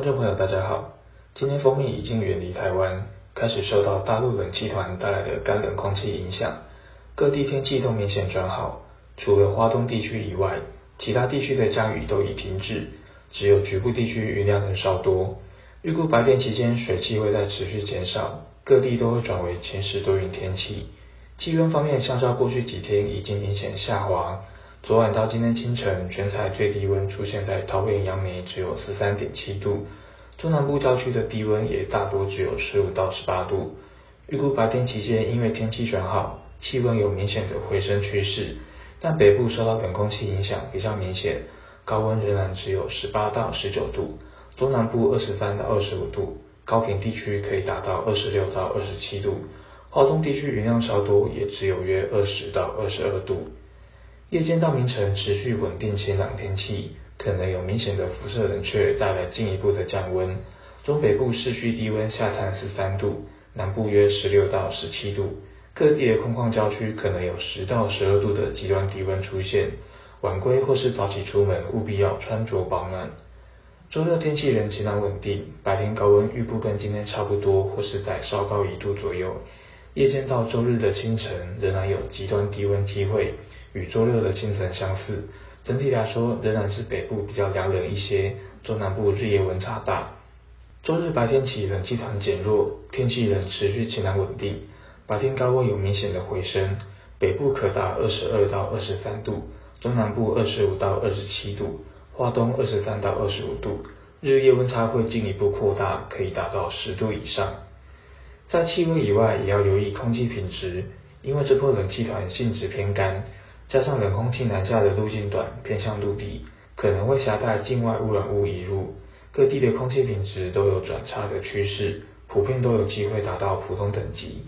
观众朋友，大家好。今天锋面已经远离台湾，开始受到大陆冷气团带来的干冷空气影响，各地天气都明显转好。除了花东地区以外，其他地区的降雨都已停止，只有局部地区云量能稍多。预估白天期间水汽会在持续减少，各地都会转为晴时多云天气。气温方面，相较过去几天已经明显下滑。昨晚到今天清晨，全台最低温出现在桃园杨梅，只有十三点七度。中南部郊区的低温也大多只有十五到十八度。预估白天期间，因为天气转好，气温有明显的回升趋势，但北部受到冷空气影响比较明显，高温仍然只有十八到十九度。中南部二十三到二十五度，高屏地区可以达到二十六到二十七度。华东地区云量稍多，也只有约二十到二十二度。夜间到明晨持续稳定晴朗天气，可能有明显的辐射冷却带来进一步的降温。中北部市区低温下探十三度，南部约十六到十七度。各地的空旷郊区可能有十到十二度的极端低温出现。晚归或是早起出门务必要穿着保暖。周六天气仍晴朗稳定，白天高温预估跟今天差不多，或是在稍高一度左右。夜间到周日的清晨仍然有极端低温机会，与周六的清晨相似。整体来说，仍然是北部比较凉冷一些，中南部日夜温差大。周日白天起冷气团减弱，天气仍持续晴朗稳定，白天高温有明显的回升，北部可达二十二到二十三度，中南部二十五到二十七度，花东二十三到二十五度，日夜温差会进一步扩大，可以达到十度以上。在气温以外，也要留意空气品质，因为这波冷气团性质偏干，加上冷空气南下的路径短，偏向陆地，可能会携带境外污染物移入，各地的空气品质都有转差的趋势，普遍都有机会达到普通等级。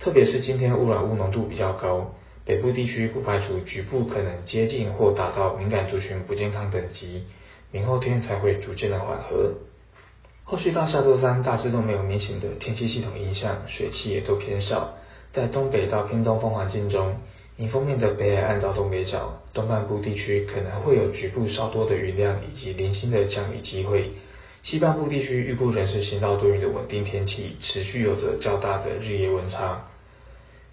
特别是今天污染物浓度比较高，北部地区不排除局部可能接近或达到敏感族群不健康等级，明后天才会逐渐的缓和。后续到下周三，大致都没有明显的天气系统影响，水汽也都偏少。在东北到偏东风环境中，迎风面的北海岸到东北角东半部地区可能会有局部稍多的云量以及零星的降雨机会。西半部地区预估仍是晴到多云的稳定天气，持续有着较大的日夜温差。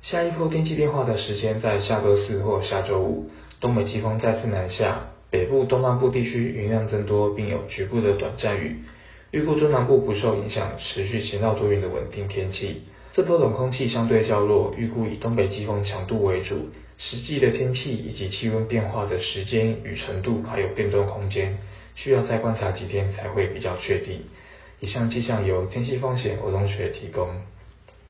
下一波天气变化的时间在下周四或下周五，东北季风再次南下，北部东半部地区云量增多，并有局部的短暂雨。预估中南部不受影响，持续晴到多云的稳定天气。这波冷空气相对较弱，预估以东北季风强度为主。实际的天气以及气温变化的时间与程度还有变动空间，需要再观察几天才会比较确定。以上气象由天气风险欧同学提供。